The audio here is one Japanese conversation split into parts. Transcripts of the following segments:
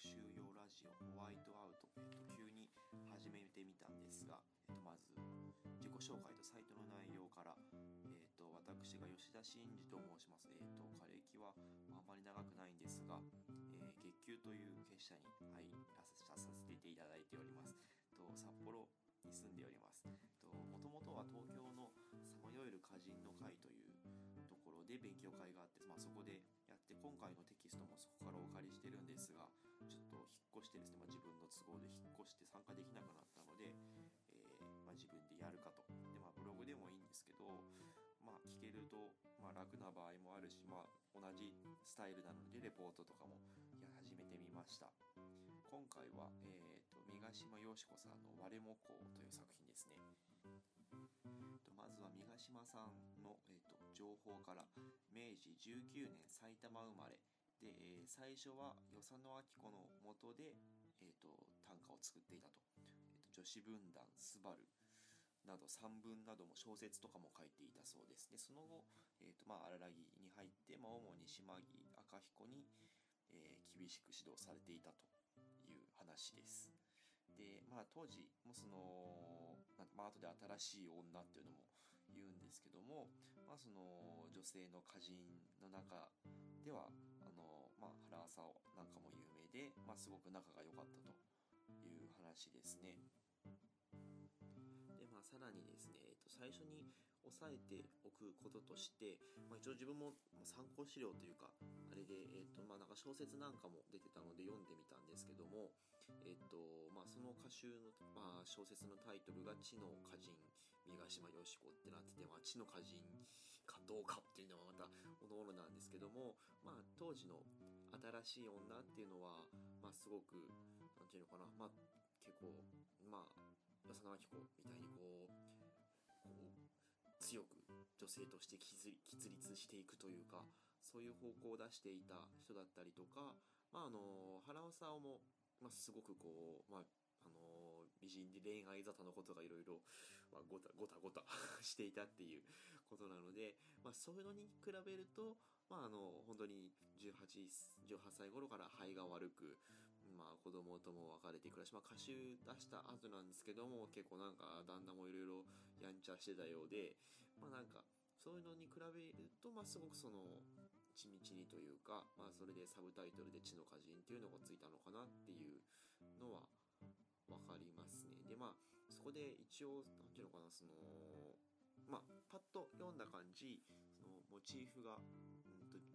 学習用ラジオホワイトアウト、えっと、急に始めてみたんですが、えっと、まず自己紹介とサイトの内容から、えっと、私が吉田真二と申します、えっと、枯れ木はあまり長くないんですが、えー、月給という結社に入らさせていただいております、と、札幌に住んでおります。もともとは東京のさまよえる歌人の会というところで勉強会があって、まあ、そこでやって今回のテして参加できなくなったので、えー、まあ、自分でやるかと。で、まあ、ブログでもいいんですけど、まあ、聞けると、ま楽な場合もあるし、ま同じスタイルなのでレポートとかもや始めてみました。今回は、えーと、三ヶ島よし子さんの「割れもこう」という作品ですね。まずは三ヶ島さんの、えーと、情報から。明治19年埼玉生まれ。で、えー、最初は与謝野明子のもとで、短歌を作っていたと,、えーと、女子文壇「スバルなど散文なども小説とかも書いていたそうです。でその後、えーとまあ、荒木に入って、まあ、主に島木赤彦に、えー、厳しく指導されていたという話です。でまあ当時もそのまあ後で新しい女っていうのも言うんですけども、まあ、その女性の歌人の中ではあの、まあ、原浅尾なんかも有名で、まあ、すごく仲が良かったと。いう話ですね。でまあ、さらにですね、えっと、最初に押さえておくこととして、まあ、一応自分も参考資料というかあれで、えーとまあ、なんか小説なんかも出てたので読んでみたんですけども、えーとまあ、その歌集の、まあ、小説のタイトルが「知の歌人三ヶ島よし子」ってなってて、まあ、知の歌人かどうかっていうのはまたおのおのなんですけども、まあ、当時の新しい女っていうのは、まあ、すごくて言うのかな、まあ、結構まあ与謝野明子みたいにこうこう強く女性として喫立していくというかそういう方向を出していた人だったりとか、まあ、あの原尾さんも、まあ、すごくこう、まあ、あの美人で恋愛沙汰のことがいろいろごたごたご たしていたっていうことなので、まあ、そういうのに比べると、まあ、あの本当に 18, 18歳頃から肺が悪く、まあ、子供とも別れて暮らし、まあ、歌集出した後なんですけども結構なんか旦那もいろいろやんちゃしてたようでまあなんかそういうのに比べると、まあ、すごくその地道にというか、まあ、それでサブタイトルで「地の歌人」っていうのがついたのかなっていうのは分かりますね。でまあそこで一応何て言うのかなそのまあパッと読んだ感じそのモチーフが、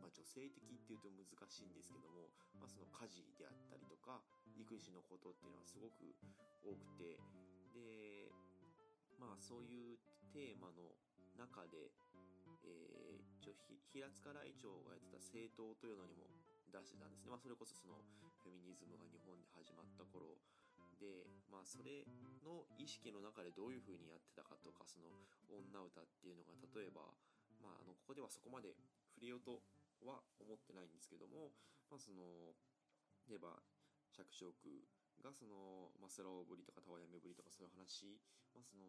まあ、女性的っていうと難しいんですけども、まあ、その家事であったりとか育児のことっていうのはすごく多くてでまあそういうテーマの中で、えー、平塚来長がやってた政党というのにも出してたんですね、まあ、それこそそのフェミニズムが日本で始まった頃。で、まあ、それの意識の中でどういうふうにやってたかとかその女歌っていうのが例えば、まあ、あのここではそこまで触れようとは思ってないんですけども、まあ、その例えば釈食がその、まあ、スラオぶりとかタワヤメぶりとかそういう話、まあ、その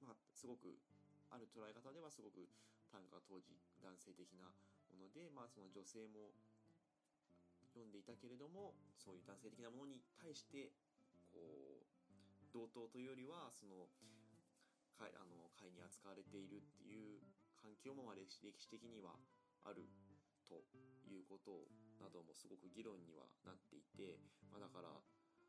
まあすごくある捉え方ではすごく短歌が当時男性的なもので、まあ、その女性も読んでいたけれどもそういう男性的なものに対してこう同等というよりはそのあの会に扱われているっていう環境も歴史的にはあるということなどもすごく議論にはなっていて、まあ、だから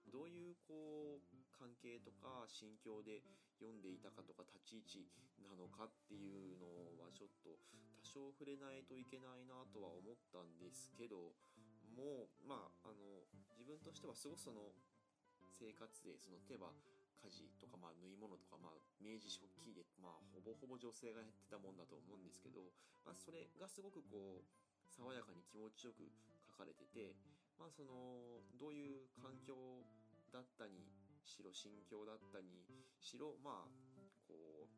どういうこう関係とか心境で読んでいたかとか立ち位置なのかっていうのはちょっと多少触れないといけないなとは思ったんですけどもまああの自分としてはすごくその生活でその例えば家事とか、まあ、縫い物とか、まあ、明治食器で、まあ、ほぼほぼ女性がやってたもんだと思うんですけど、まあ、それがすごくこう爽やかに気持ちよく書かれてて、まあ、そのどういう環境だったにしろ心境だったにしろまあこう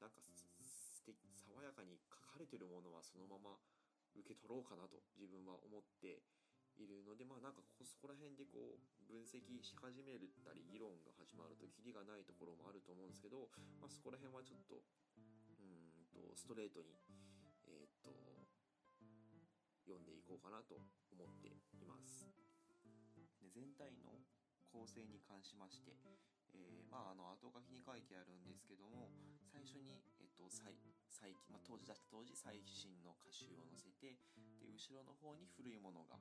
なんか素敵爽やかに書かれてるものはそのまま受け取ろうかなと自分は思っているのでまあなんかそこら辺でこう分析し始めるたり議論が始まるとキリがないところもあると思うんですけど、まあ、そこら辺はちょっとうんとストレートにえー、っと読んでいこうかなと思っています。で全体の構成に関しまして、えー、まああの後書きに書いてあるんですけども最初に、えっと最最まあ、当時出した当時最新の歌集を載せてで後ろの方に古いものが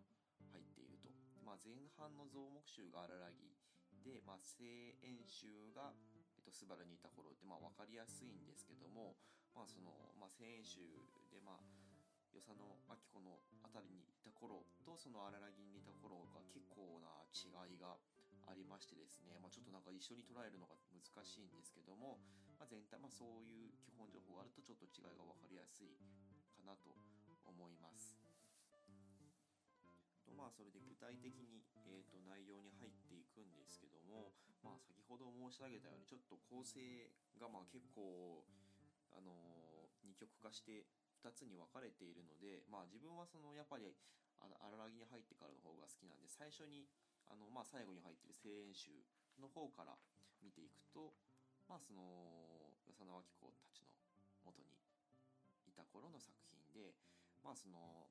入っていると、まあ、前半の増木集が荒らぎで、まあ、聖円集が、えっと、スバルにいた頃って、まあ、分かりやすいんですけども、まあそのまあ、聖円集で、まあ、与謝野明子の辺りにいた頃とその荒らぎにいた頃が結構な違いがありましてですね、まあ、ちょっとなんか一緒に捉えるのが難しいんですけども、まあ、全体、まあ、そういう基本情報があるとちょっと違いが分かりやすいかなと思います。まあそれで具体的に、えー、と内容に入っていくんですけども、まあ、先ほど申し上げたようにちょっと構成がまあ結構、あのー、二極化して2つに分かれているので、まあ、自分はそのやっぱり荒らぎに入ってからの方が好きなんで最初にあの、まあ、最後に入ってる聖演集の方から見ていくと、まあ、その与謝野明子たちの元にいた頃の作品で、まあその、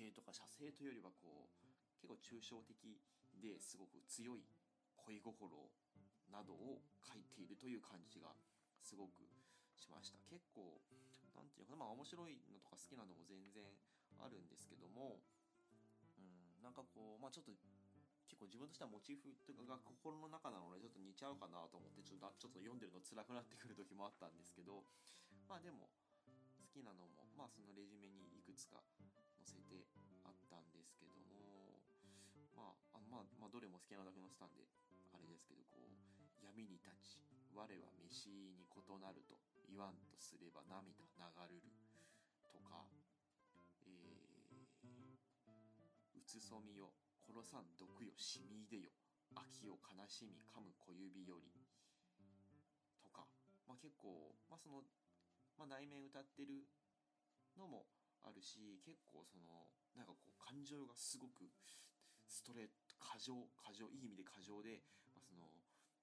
実景とか写生というよりはこう結構抽象的ですごく強い恋心などを書いているという感じがすごくしました。結構何て言うのかなまあ面白いのとか好きなのも全然あるんですけどもうんなんかこうまあちょっと結構自分としてはモチーフとかが心の中なのでちょっと似ちゃうかなと思ってちょっとちょっと読んでるの辛くなってくる時もあったんですけどまあでもきなのもまあそのレジュメにいくつか載せてあったんですけどもまああまあまあどれも好きなだけ載せたんであれですけどこう闇に立ち我は飯に異なると言わんとすれば涙流るるとか、えー、うつそみよ殺さん毒よしみいでよ秋を悲しみ噛む小指よりとか、まあ、結構、まあそのまあ、内面歌ってるのもあるし結構そのなんかこう感情がすごくストレート過剰過剰いい意味で過剰で、まあ、その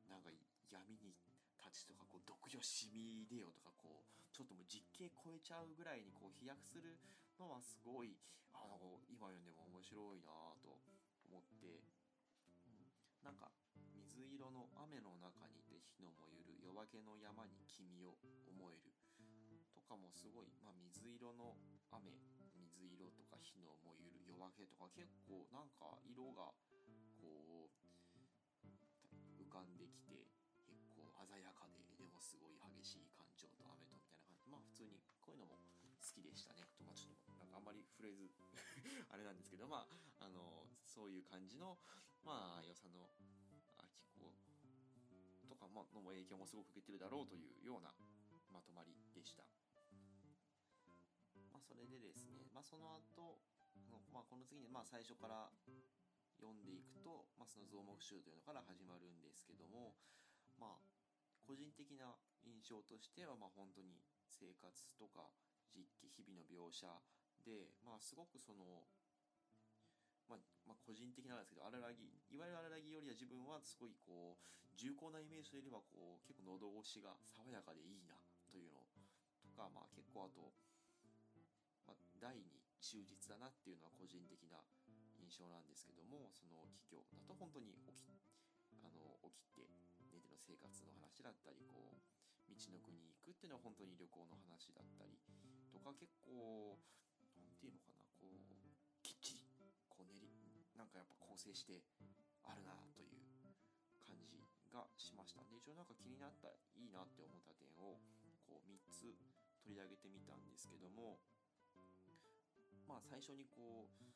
なんか闇にたちとかこう毒よしみでよとかこうちょっともう実景超えちゃうぐらいにこう飛躍するのはすごいあの今読んでも面白いなと思って、うん、なんか水色の雨の中にて火の燃ゆる夜明けの山に君を思える。かもすごい、まあ、水色の雨水色とか火の燃ゆる夜明けとか結構なんか色がこう浮かんできて結構鮮やかででもすごい激しい感情と雨とみたいな感じ。まあ普通にこういうのも好きでしたね。とまあちょっとなんかあんまりフレーズあれなんですけどまああのそういう感じのまあ与謝野明子とかの影響もすごく受けてるだろうというようなまとまりでした。それでですね、まあ、その後あの、まあ、この次に、まあ、最初から読んでいくと、まあ、その増木集というのから始まるんですけども、まあ、個人的な印象としては、まあ、本当に生活とか実機日々の描写で、まあ、すごくその、まあ、まあ、個人的なんですけど荒らぎいわゆる荒らぎよりは自分はすごいこう重厚なイメージというよりはこう結構喉越しが爽やかでいいなというのとか、まあ、結構あと、大に忠実だなっていうのは個人的な印象なんですけどもその企業だと本当に起きあの起きて寝ての生活の話だったりこう道の国に行くっていうのは本当に旅行の話だったりとか結構何て言うのかなこうきっちりこう練りなんかやっぱ構成してあるなという感じがしましたで一応なんか気になったいいなって思った点をこう3つ取り上げてみたんですけどもまあ最初にこう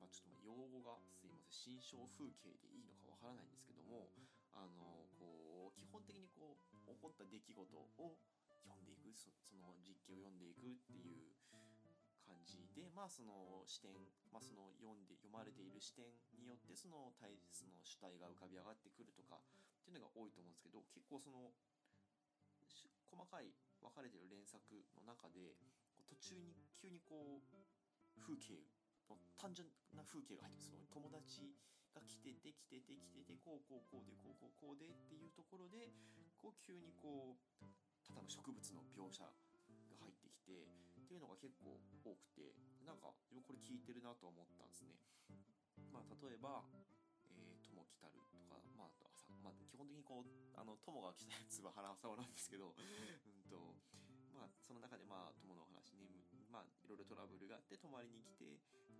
まあ、ちょっと用語がすいません。心象風景でいいのかわからないんですけどもあのこう基本的にこう起こった出来事を読んでいくその実記を読んでいくっていう感じでまあその視点、まあ、その読んで読まれている視点によってその対その主体が浮かび上がってくるとかっていうのが多いと思うんですけど結構その細かい分かれてる連作の中で途中に急にこう風景単純な風景が入ってるその友達が来てて来てて来ててこうこうこうでこうこうこうでっていうところでこう急にこうただの植物の描写が入ってきてっていうのが結構多くてなんか自分これ聞いてるなと思ったんですね。まあ、例えば「えー、友来たる」とか、まあ、あと朝、まあ、基本的にこうあの友が来たやつは原沢なんですけどうんとまあその中でまあ友のまあいろいろトラブルがあって泊まりに来て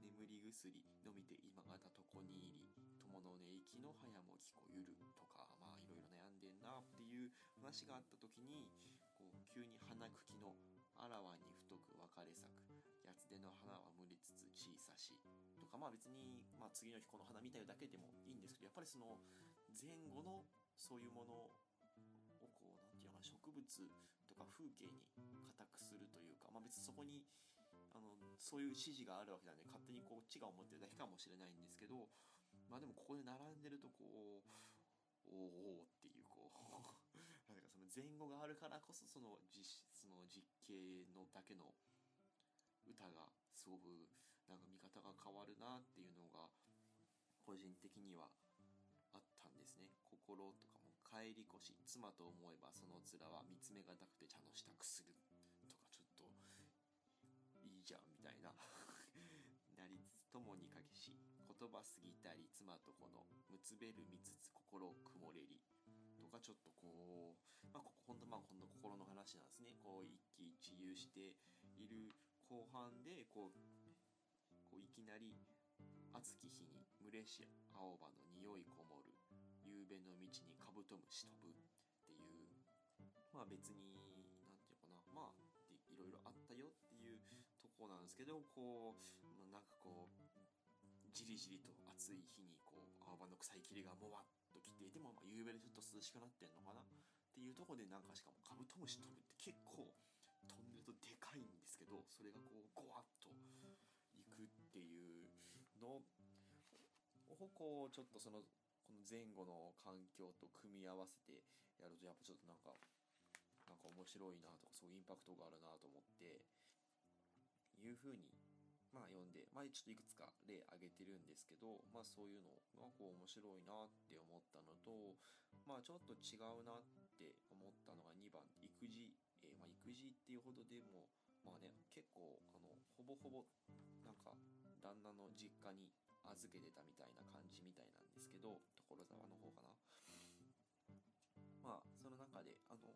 眠り薬飲みて今方床に入り友の寝息の早も聞こゆるとかまあいろいろ悩んでんなっていう話があった時にこう急に花茎のあらわに太く別れ咲く。やつでの花は無りつつ小さしとかまあ別に、まあ、次の日この花見たいだけでもいいんですけどやっぱりその前後のそういうもの物とか風景に固くするというか、まあ、別にそこにあのそういう指示があるわけなんで勝手にこっちが思ってるだけかもしれないんですけどまあでもここで並んでるとこうおおっていうこう なんかその前後があるからこそその実その実景のだけの歌がすごくなんか見方が変わるなっていうのが個人的にはあったんですね。心と帰り越し妻と思えばその面は見つめがたくて茶の支度するとかちょっといいじゃんみたいな。なりつつ共にかけし言葉過ぎたり妻とこのむつべる見つつ心曇れり。とかちょっとこうまあここ本当まあこんな心の話なんですね。こう一喜一憂している後半でこうこういきなり暑き日に群れし青葉の匂いこも夕べの道にカブトムシ飛ぶっていうまあ別に何て言うかなまあいろいろあったよっていうとこなんですけどこうまあなんかこうじりじりと暑い日にこう青葉の草いきりがもわっときてでもまあ夕べでちょっと涼しくなってんのかなっていうとこでなんかしかもカブトムシ飛ぶって結構飛んでるとでかいんですけどそれがこうゴワッといくっていうのをこうちょっとそのこの前後の環境と組み合わせてやるとやっぱちょっとなんかなんか面白いなとかそういうインパクトがあるなと思っていうふうにまあ読んで、まあ、ちょっといくつか例挙げてるんですけど、まあ、そういうのがこう面白いなって思ったのと、まあ、ちょっと違うなって思ったのが2番育児、えー、まあ、育児っていうほどでもまあね結構あのほぼほぼなんか旦那の実家に預けてたみたいな感じみたいなんですけど所沢の方かな。まあその中であの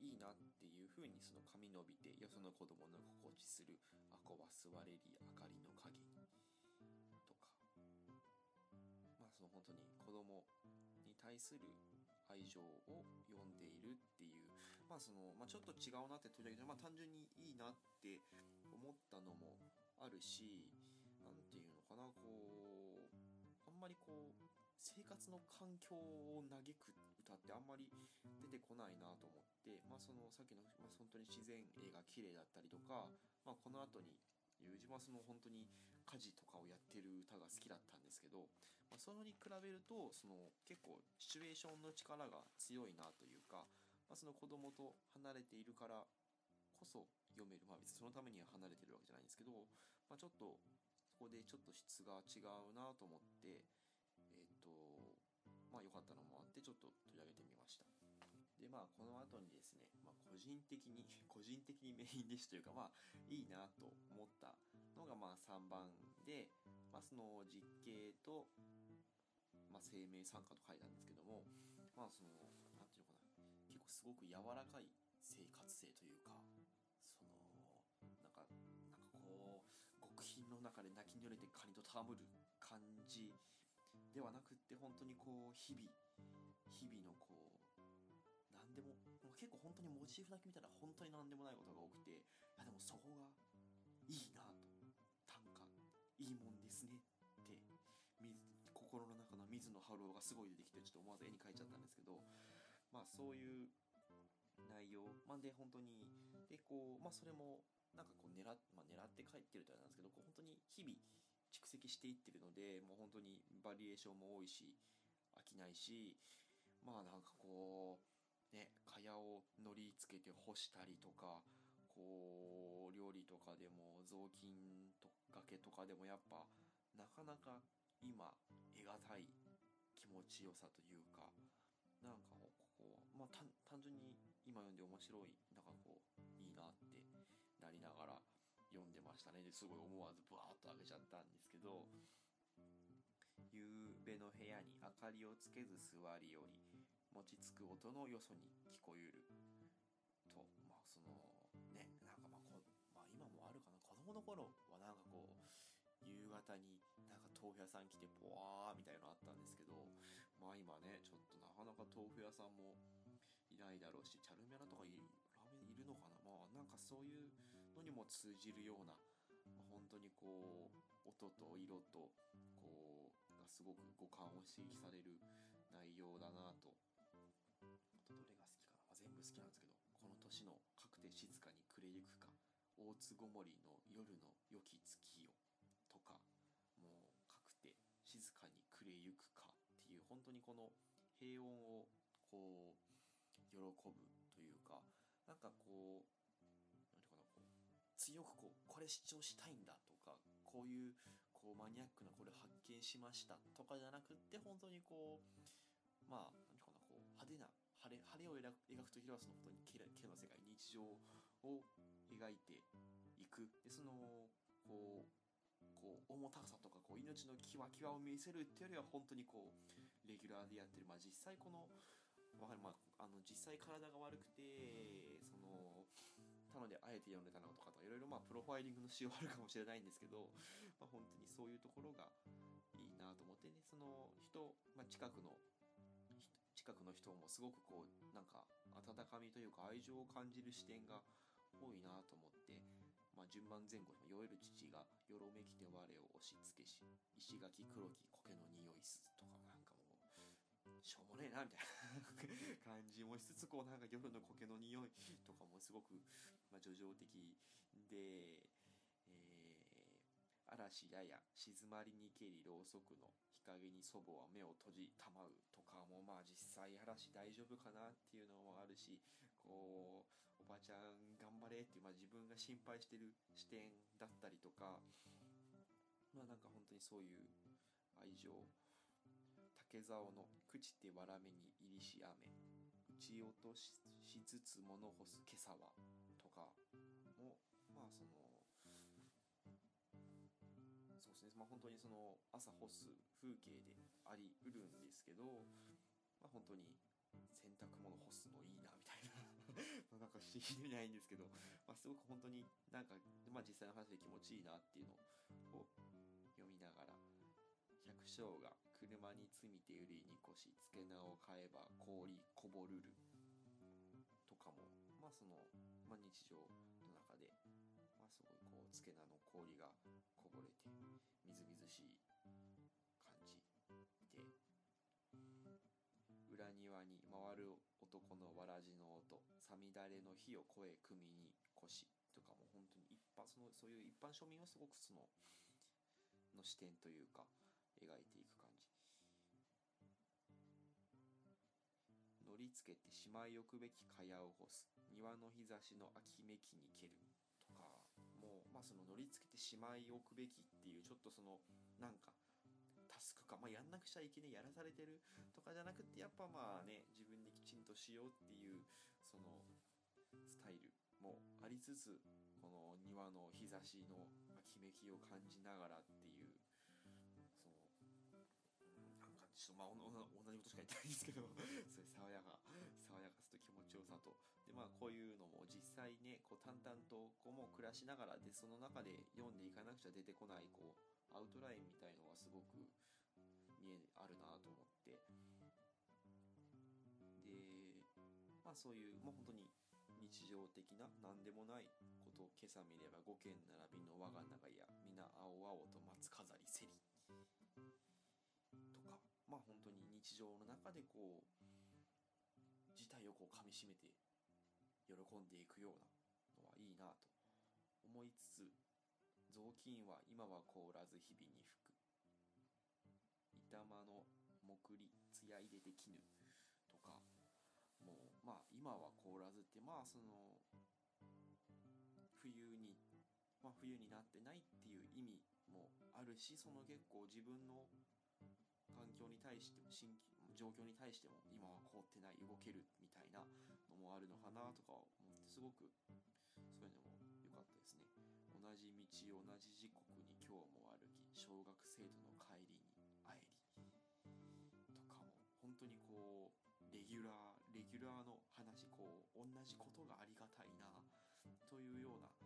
いいなっていう風にその髪伸びてよその子供の心地するあこは座れり明かりの影とか。まあその本当に子供に対する愛情を読んでいるっていう。まあその、まあ、ちょっと違うなって取り上げて、まあ、単純にいいなって思ったのもあるし何て言かなこうあんまりこう生活の環境を嘆く歌ってあんまり出てこないなと思って、まあ、そのさっきの、まあ、本当に自然絵が綺麗だったりとか、まあ、この後にいう自分はその本当に家事とかをやってる歌が好きだったんですけど、まあ、それに比べるとその結構シチュエーションの力が強いなというか、まあ、その子供と離れているからこそ読めるまあ別にそのためには離れてるわけじゃないんですけど、まあ、ちょっとここでちょっと質が違うなと思ってえっ、ー、とまあ良かったのもあってちょっと取り上げてみました。でまあこの後にですね、まあ、個人的に 個人的にメインディッシュというかまあいいなと思ったのがまあ3番で、まあ、その実景と、まあ、生命参加と書いたんですけどもまあその何て言うのかな結構すごく柔らかい生活性というかの中で泣き濡れてカニと戯る感じではなくって本当にこう日々日々のこう何でも結構本当にモチーフだけ見たら本当に何でもないことが多くていやでもそこがいいなと。短歌いいもんですねって心の中の水野晴郎がすごい出てきてちょっと思わず絵に描いちゃったんですけどまあそういう内容、まあ、で本当にでこうまあそれもなんかこう狙,、まあ、狙って書いてるとあれなんですけどこう本当に日々蓄積していってるのでもう本当にバリエーションも多いし飽きないしまあなんかこうね蚊帳をのりつけて干したりとかこう料理とかでも雑巾とがけとかでもやっぱなかなか今得難い気持ちよさというかなんかここまあ単純に今読んで面白いなんかこういいなってなりながら読んでましたね。ですごい思わずブワーッと上げちゃったんですけど夕べの部屋に明かりをつけず座りより餅つく音のよそに聞こえるとまあそのねなんかまあこ、まあ、今もあるかな。子供の頃はなんかこう夕方になんか豆腐屋さん来てポワーみたいなのあったんですけどまあ今ねちょっとなかなか豆腐屋さんもいないだろうしチャルメラとかいラーメンいるのかな。まあなんかそういうのにも通じるような、本当にこう音と色とこうがすごく五感を刺激される内容だなと。あとどれが好きかな、まあ、全部好きなんですけどこの年のかくて静かに暮れゆくか大津ごもりの夜の良き月よとかもうかくて静かに暮れゆくかっていう本当にこの平穏をこう喜ぶというかなんかこう強くこうこれ主張したいんだとかこういうこうマニアックなこれ発見しましたとかじゃなくって本当にこうまあ何ていうかなこう派手な晴れ晴れを描くときはその本当にケラの世界日常を描いていく。でそのこうこう重たさとかこう命のキワキワを見せるっていうよりは本当にこうレギュラーでやってる、まあ、実際このわかる、まあ、あの実際体が悪くてなのであえて読んでたのとかといろいろまあプロファイリングの仕様あるかもしれないんですけど、まあ、本当にそういうところがいいなと思ってねその人、まあ、近くの近くの人もすごくこうなんか温かみというか愛情を感じる視点が多いなと思って、まあ、順番前後酔える父がよろめきて我を押し付けし石垣黒き苔の匂いすとかなんかもうしょうもねえなみたいな 感じもしつつこうなんか夜の苔の匂いとかもすごく、まあ、叙情的で、えー、嵐やや静まりにけりろうそくの日陰に祖母は目を閉じたまうとかもまあ実際嵐大丈夫かなっていうのもあるしこうおばちゃん頑張れっていう、まあ、自分が心配してる視点だったりとかまあなんか本当にそういう愛情竹竿の朽ちてわらめに入りし雨打ち落としつつ物干す今朝はかもまあそのそうですね。まあ本当にその朝干す風景でありうるんですけどまあ本当に洗濯物干すのいいなみたいな。なんか不思議でないんですけど、まあ、すごく本当になんか、まあ、実際の話で気持ちいいなっていうのを読みながら百姓が車に積みて売りに越し付け名を買えば氷こぼるるとかもまあその、まあ、日常の中で、まあ、すごいこう付け名の氷がこぼれてみずみずしい感じで裏庭に回る男のわらじの音さみだれの火を声組に腰とかも本当に一般そのそういう一般庶民はすごくそのの視点というか描いていくりつけてしまい置くべき蚊帳を干す。庭の日差しの秋めきに蹴るとか。もうまあその乗りつけてしまい置くべきっていうちょっとそのなんかタスクか、まあ、やんなくちゃいけないやらされてるとかじゃなくてやっぱまあね自分できちんとしようっていうそのスタイルもありつつこの庭の日差しの秋めきを感じながらっちょっとまあ同じことしか言ってないんですけどそういう爽やか爽やかさと気持ちよさと。でまあこういうのも実際ねこう淡々とこうも暮らしながらでその中で読んでいかなくちゃ出てこないこうアウトラインみたいのがすごく見えあるなと思って。でまあそういうもう本当に日常的な何でもないこと今朝見れば五軒並びの我が長屋皆青々と松飾りせり。まあ本当に日常の中でこう事態をこうかみしめて喜んでいくようなのはいいなと思いつつ雑巾は今は凍らず日々に吹く。板間の木り艶入れて絹とかもうまあ今は凍らずってまあその冬に、まあ、冬になってないっていう意味もあるしその結構自分の環境に対しても新状況に対しても今は凍ってない動けるみたいなのもあるのかなとか思ってすごくそういうのも良かったですね。同じ道同じ時刻に今日も歩き小学生との帰りに会えりとかも本当にこうレギュラーレギュラーの話こう同じことがありがたいなというようなと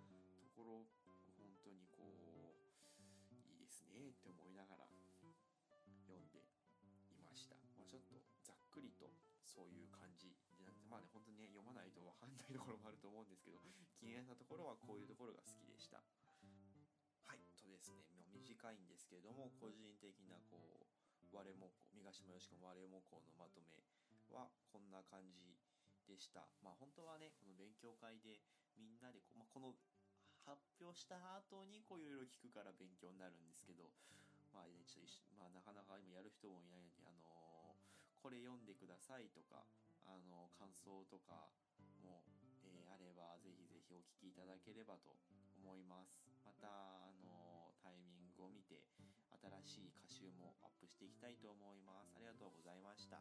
ころ本当にこういいですねって思いながらちょっとざっくりとそういう感じでまあね本当にね読まないと分かんないところもあると思うんですけど気になったところはこういうところが好きでした。はいとですね短いんですけれども個人的なこう我も三ヶ島よしこも我もこのまとめはこんな感じでした。まあ本当はねこの勉強会でみんなでこ,、まあ、この発表した後にこういろいろ聞くから勉強になるんですけどまあねちょっとまあ、なかなか今やる人もいないのにあのー、これ読んでくださいとかあの、感想とかも、えー、あればぜひぜひお聞きいただければと思います。またあのタイミングを見て新しい歌集もアップしていきたいと思います。ありがとうございました。